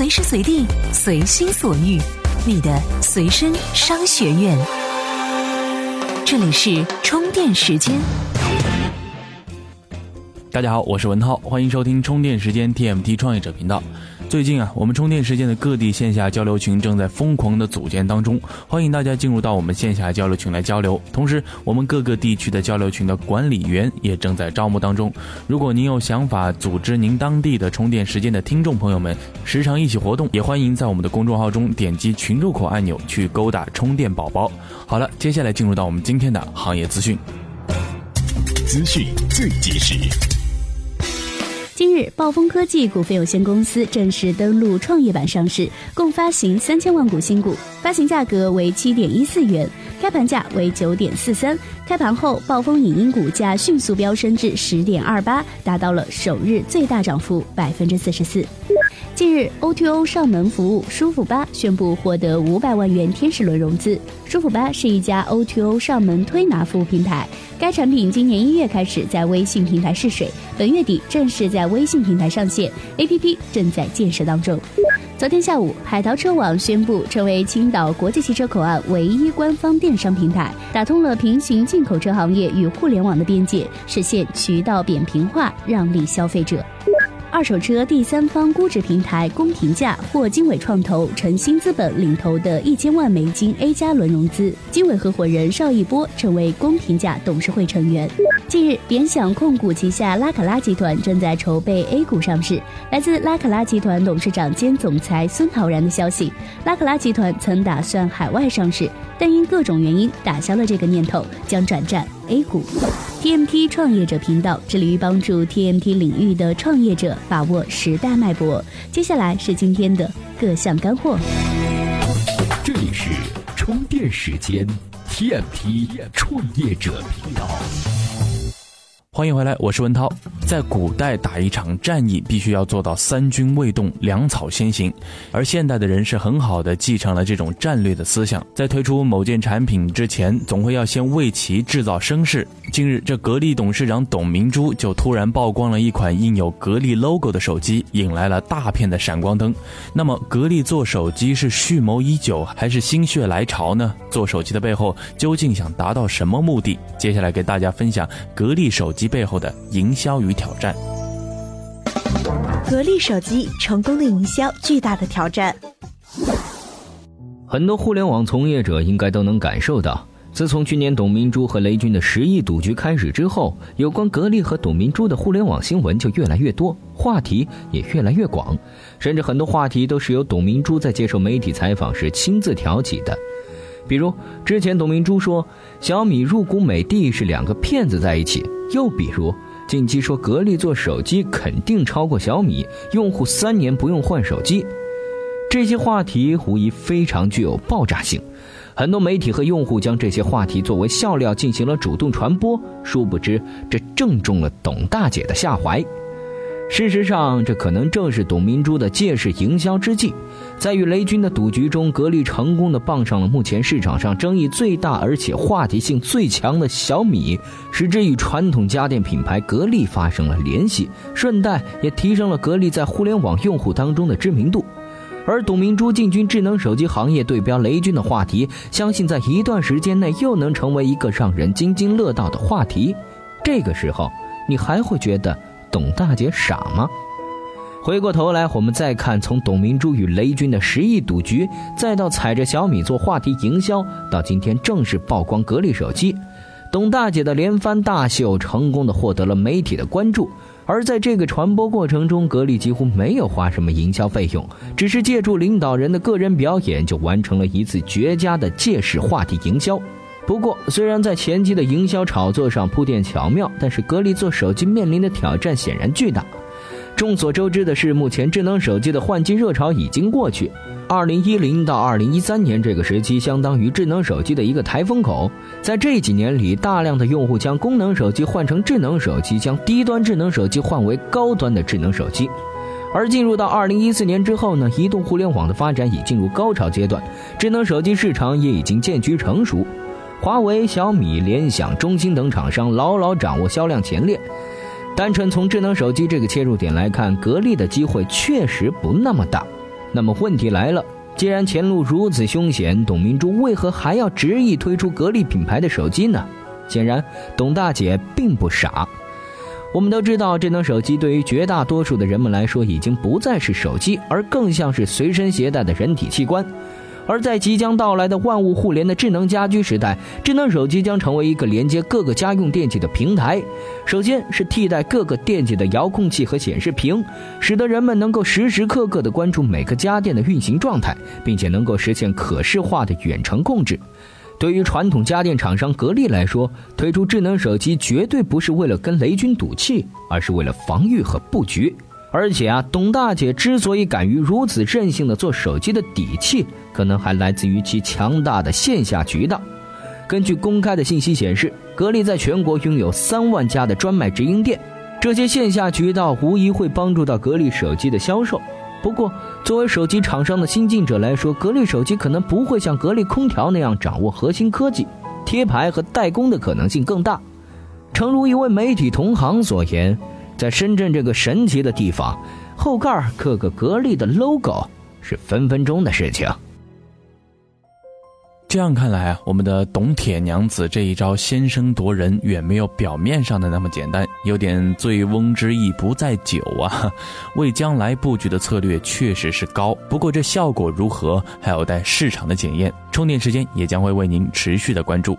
随时随地，随心所欲，你的随身商学院。这里是充电时间。大家好，我是文涛，欢迎收听充电时间 TMT 创业者频道。最近啊，我们充电时间的各地线下交流群正在疯狂的组建当中，欢迎大家进入到我们线下交流群来交流。同时，我们各个地区的交流群的管理员也正在招募当中。如果您有想法组织您当地的充电时间的听众朋友们，时常一起活动，也欢迎在我们的公众号中点击群入口按钮去勾搭充电宝宝。好了，接下来进入到我们今天的行业资讯，资讯最及时。今日，暴风科技股份有限公司正式登陆创业板上市，共发行三千万股新股，发行价格为七点一四元，开盘价为九点四三。开盘后，暴风影音股价迅速飙升至十点二八，达到了首日最大涨幅百分之四十四。近日，O2O 上门服务舒服吧宣布获得五百万元天使轮融资。舒服吧是一家 O2O 上门推拿服务平台，该产品今年一月开始在微信平台试水，本月底正式在微信平台上线，APP 正在建设当中。昨天下午，海淘车网宣布成为青岛国际汽车口岸唯一官方电商平台，打通了平行进口车行业与互联网的边界，实现渠道扁平化，让利消费者。二手车第三方估值平台公平价获经纬创投、诚新资本领投的一千万美金 A 加轮融资，经纬合伙人邵一波成为公平价董事会成员。近日，联想控股旗下拉卡拉集团正在筹备 A 股上市。来自拉卡拉集团董事长兼总裁孙陶然的消息，拉卡拉集团曾打算海外上市，但因各种原因打消了这个念头，将转战 A 股。TMT 创业者频道致力于帮助 TMT 领域的创业者把握时代脉搏。接下来是今天的各项干货。这里是充电时间 TMT 创业者频道。欢迎回来，我是文涛。在古代打一场战役，必须要做到三军未动，粮草先行。而现代的人是很好的继承了这种战略的思想，在推出某件产品之前，总会要先为其制造声势。近日，这格力董事长董明珠就突然曝光了一款印有格力 logo 的手机，引来了大片的闪光灯。那么，格力做手机是蓄谋已久，还是心血来潮呢？做手机的背后究竟想达到什么目的？接下来给大家分享格力手机背后的营销与挑战。格力手机成功的营销，巨大的挑战。很多互联网从业者应该都能感受到。自从去年董明珠和雷军的十亿赌局开始之后，有关格力和董明珠的互联网新闻就越来越多，话题也越来越广，甚至很多话题都是由董明珠在接受媒体采访时亲自挑起的。比如之前董明珠说小米入股美的是两个骗子在一起，又比如近期说格力做手机肯定超过小米，用户三年不用换手机，这些话题无疑非常具有爆炸性。很多媒体和用户将这些话题作为笑料进行了主动传播，殊不知这正中了董大姐的下怀。事实上，这可能正是董明珠的借势营销之计。在与雷军的赌局中，格力成功的傍上了目前市场上争议最大而且话题性最强的小米，使之与传统家电品牌格力发生了联系，顺带也提升了格力在互联网用户当中的知名度。而董明珠进军智能手机行业，对标雷军的话题，相信在一段时间内又能成为一个让人津津乐道的话题。这个时候，你还会觉得董大姐傻吗？回过头来，我们再看从董明珠与雷军的十亿赌局，再到踩着小米做话题营销，到今天正式曝光格力手机，董大姐的连番大秀，成功的获得了媒体的关注。而在这个传播过程中，格力几乎没有花什么营销费用，只是借助领导人的个人表演，就完成了一次绝佳的借势话题营销。不过，虽然在前期的营销炒作上铺垫巧妙，但是格力做手机面临的挑战显然巨大。众所周知的是，目前智能手机的换机热潮已经过去。二零一零到二零一三年这个时期，相当于智能手机的一个台风口。在这几年里，大量的用户将功能手机换成智能手机，将低端智能手机换为高端的智能手机。而进入到二零一四年之后呢，移动互联网的发展已进入高潮阶段，智能手机市场也已经渐趋成熟。华为、小米、联想、中兴等厂商牢牢掌握销量前列。单纯从智能手机这个切入点来看，格力的机会确实不那么大。那么问题来了，既然前路如此凶险，董明珠为何还要执意推出格力品牌的手机呢？显然，董大姐并不傻。我们都知道，智能手机对于绝大多数的人们来说，已经不再是手机，而更像是随身携带的人体器官。而在即将到来的万物互联的智能家居时代，智能手机将成为一个连接各个家用电器的平台。首先是替代各个电器的遥控器和显示屏，使得人们能够时时刻刻地关注每个家电的运行状态，并且能够实现可视化的远程控制。对于传统家电厂商格力来说，推出智能手机绝对不是为了跟雷军赌气，而是为了防御和布局。而且啊，董大姐之所以敢于如此任性的做手机的底气，可能还来自于其强大的线下渠道。根据公开的信息显示，格力在全国拥有三万家的专卖直营店，这些线下渠道无疑会帮助到格力手机的销售。不过，作为手机厂商的新进者来说，格力手机可能不会像格力空调那样掌握核心科技，贴牌和代工的可能性更大。诚如一位媒体同行所言。在深圳这个神奇的地方，后盖刻个格力的 logo 是分分钟的事情。这样看来啊，我们的董铁娘子这一招先声夺人，远没有表面上的那么简单，有点醉翁之意不在酒啊。为将来布局的策略确实是高，不过这效果如何，还有待市场的检验。充电时间也将会为您持续的关注。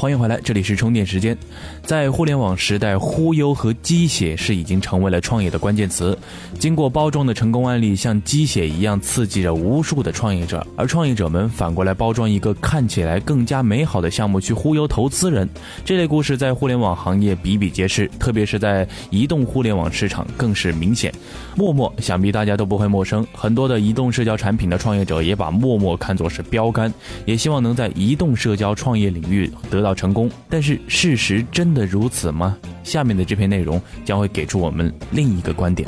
欢迎回来，这里是充电时间。在互联网时代，忽悠和鸡血是已经成为了创业的关键词。经过包装的成功案例，像鸡血一样刺激着无数的创业者，而创业者们反过来包装一个看起来更加美好的项目去忽悠投资人。这类故事在互联网行业比比皆是，特别是在移动互联网市场更是明显。陌陌想必大家都不会陌生，很多的移动社交产品的创业者也把陌陌看作是标杆，也希望能在移动社交创业领域得到到。成功，但是事实真的如此吗？下面的这篇内容将会给出我们另一个观点。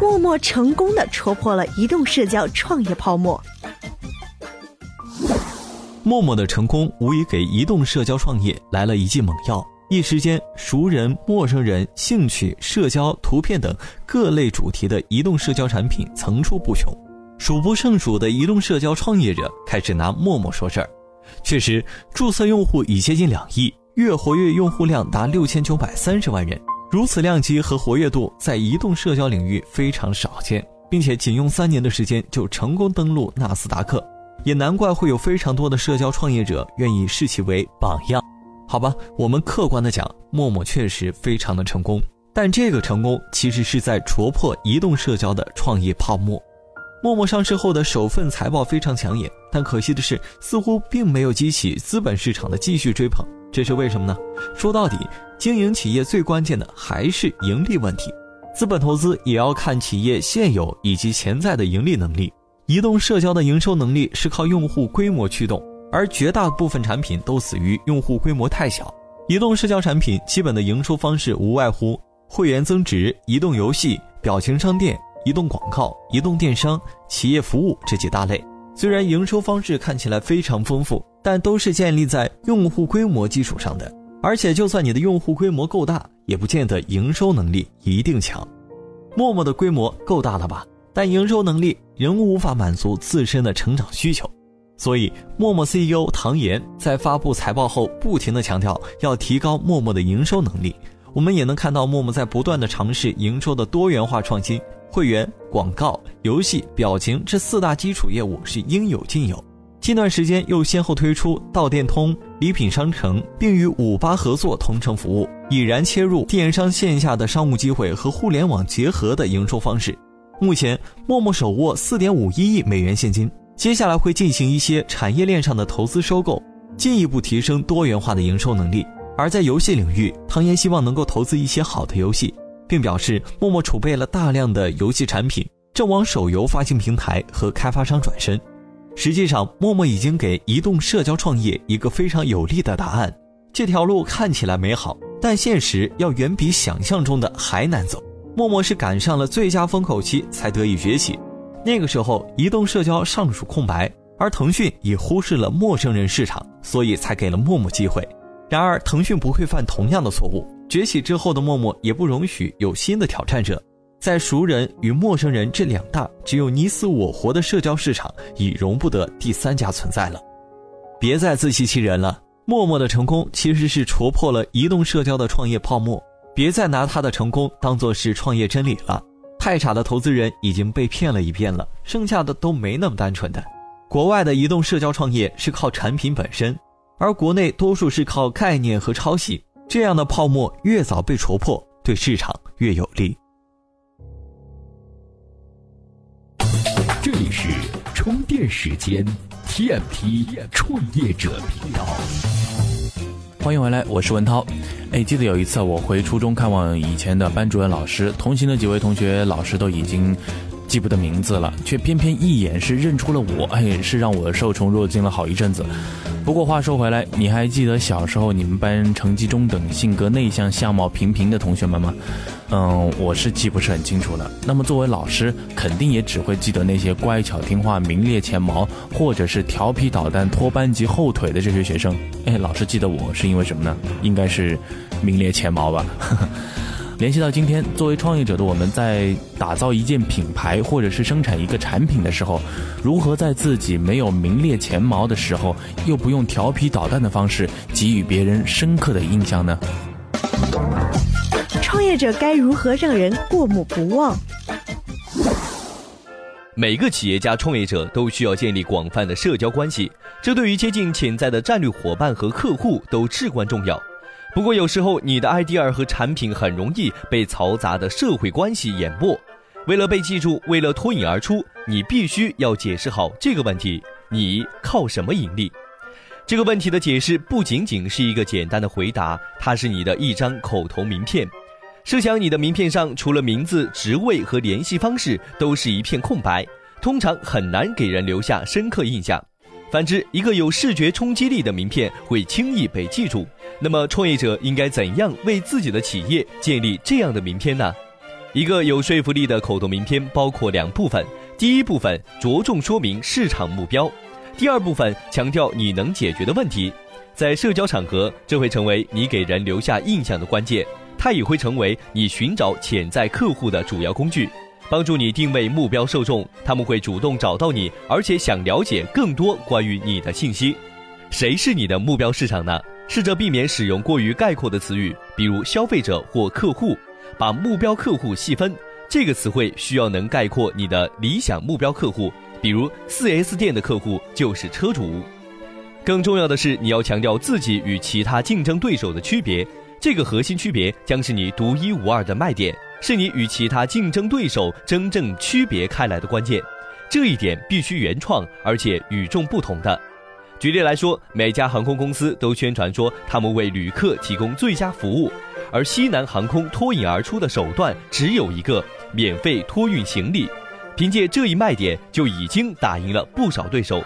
陌陌成功的戳破了移动社交创业泡沫。陌陌的成功无疑给移动社交创业来了一剂猛药，一时间，熟人、陌生人、兴趣、社交、图片等各类主题的移动社交产品层出不穷，数不胜数的移动社交创业者开始拿陌陌说事儿。确实，注册用户已接近两亿，月活跃用户量达六千九百三十万人。如此量级和活跃度，在移动社交领域非常少见，并且仅用三年的时间就成功登陆纳斯达克，也难怪会有非常多的社交创业者愿意视其为榜样。好吧，我们客观的讲，陌陌确实非常的成功，但这个成功其实是在戳破移动社交的创业泡沫。陌陌上市后的首份财报非常抢眼，但可惜的是，似乎并没有激起资本市场的继续追捧。这是为什么呢？说到底，经营企业最关键的还是盈利问题。资本投资也要看企业现有以及潜在的盈利能力。移动社交的营收能力是靠用户规模驱动，而绝大部分产品都死于用户规模太小。移动社交产品基本的营收方式无外乎会员增值、移动游戏、表情商店。移动广告、移动电商、企业服务这几大类，虽然营收方式看起来非常丰富，但都是建立在用户规模基础上的。而且，就算你的用户规模够大，也不见得营收能力一定强。陌陌的规模够大了吧？但营收能力仍无法满足自身的成长需求。所以，陌陌 CEO 唐岩在发布财报后，不停地强调要提高陌陌的营收能力。我们也能看到，陌陌在不断地尝试营收的多元化创新。会员、广告、游戏、表情这四大基础业务是应有尽有。近段时间又先后推出到店通、礼品商城，并与五八合作同城服务，已然切入电商线下的商务机会和互联网结合的营收方式。目前，陌陌手握四点五一亿美元现金，接下来会进行一些产业链上的投资收购，进一步提升多元化的营收能力。而在游戏领域，唐岩希望能够投资一些好的游戏。并表示，陌陌储备了大量的游戏产品，正往手游发行平台和开发商转身。实际上，陌陌已经给移动社交创业一个非常有利的答案。这条路看起来美好，但现实要远比想象中的还难走。陌陌是赶上了最佳风口期才得以崛起，那个时候移动社交尚属空白，而腾讯也忽视了陌生人市场，所以才给了陌陌机会。然而，腾讯不会犯同样的错误。崛起之后的陌陌也不容许有新的挑战者。在熟人与陌生人这两大只有你死我活的社交市场，已容不得第三家存在了。别再自欺欺人了，陌陌的成功其实是戳破了移动社交的创业泡沫。别再拿他的成功当做是创业真理了。太傻的投资人已经被骗了一遍了，剩下的都没那么单纯的。国外的移动社交创业是靠产品本身，而国内多数是靠概念和抄袭。这样的泡沫越早被戳破，对市场越有利。这里是充电时间，TMT 创业者频道。欢迎回来，我是文涛。哎，记得有一次我回初中看望以前的班主任老师，同行的几位同学老师都已经记不得名字了，却偏偏一眼是认出了我，哎，是让我受宠若惊了好一阵子。不过话说回来，你还记得小时候你们班成绩中等、性格内向、相貌平平的同学们吗？嗯，我是记不是很清楚了。那么作为老师，肯定也只会记得那些乖巧听话、名列前茅，或者是调皮捣蛋、拖班级后腿的这些学生。哎，老师记得我是因为什么呢？应该是名列前茅吧。联系到今天，作为创业者的我们，在打造一件品牌或者是生产一个产品的时候，如何在自己没有名列前茅的时候，又不用调皮捣蛋的方式，给予别人深刻的印象呢？创业者该如何让人过目不忘？每个企业家创业者都需要建立广泛的社交关系，这对于接近潜在的战略伙伴和客户都至关重要。不过有时候你的 idea 和产品很容易被嘈杂的社会关系淹没。为了被记住，为了脱颖而出，你必须要解释好这个问题：你靠什么盈利？这个问题的解释不仅仅是一个简单的回答，它是你的一张口头名片。设想你的名片上除了名字、职位和联系方式都是一片空白，通常很难给人留下深刻印象。反之，一个有视觉冲击力的名片会轻易被记住。那么，创业者应该怎样为自己的企业建立这样的名片呢？一个有说服力的口头名片包括两部分：第一部分着重说明市场目标，第二部分强调你能解决的问题。在社交场合，这会成为你给人留下印象的关键，它也会成为你寻找潜在客户的主要工具。帮助你定位目标受众，他们会主动找到你，而且想了解更多关于你的信息。谁是你的目标市场呢？试着避免使用过于概括的词语，比如消费者或客户，把目标客户细分。这个词汇需要能概括你的理想目标客户，比如 4S 店的客户就是车主。更重要的是，你要强调自己与其他竞争对手的区别，这个核心区别将是你独一无二的卖点。是你与其他竞争对手真正区别开来的关键，这一点必须原创而且与众不同的。举例来说，每家航空公司都宣传说他们为旅客提供最佳服务，而西南航空脱颖而出的手段只有一个：免费托运行李。凭借这一卖点，就已经打赢了不少对手。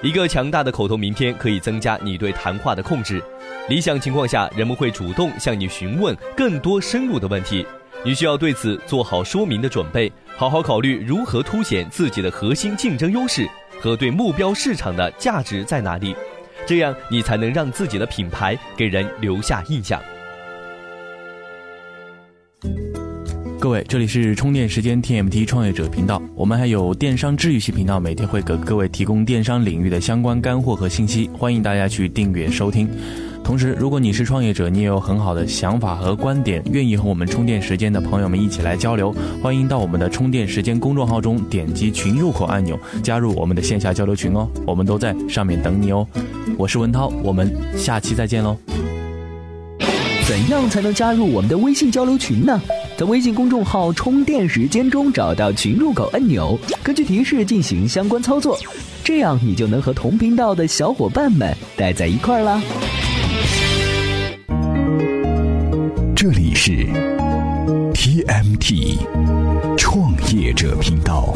一个强大的口头名片可以增加你对谈话的控制，理想情况下，人们会主动向你询问更多深入的问题。你需要对此做好说明的准备，好好考虑如何凸显自己的核心竞争优势和对目标市场的价值在哪里，这样你才能让自己的品牌给人留下印象。各位，这里是充电时间 TMT 创业者频道，我们还有电商治愈系频道，每天会给各位提供电商领域的相关干货和信息，欢迎大家去订阅收听。同时，如果你是创业者，你也有很好的想法和观点，愿意和我们充电时间的朋友们一起来交流，欢迎到我们的充电时间公众号中点击群入口按钮，加入我们的线下交流群哦，我们都在上面等你哦。我是文涛，我们下期再见喽。怎样才能加入我们的微信交流群呢？在微信公众号“充电时间”中找到群入口按钮，根据提示进行相关操作，这样你就能和同频道的小伙伴们待在一块儿啦。是 TMT 创业者频道。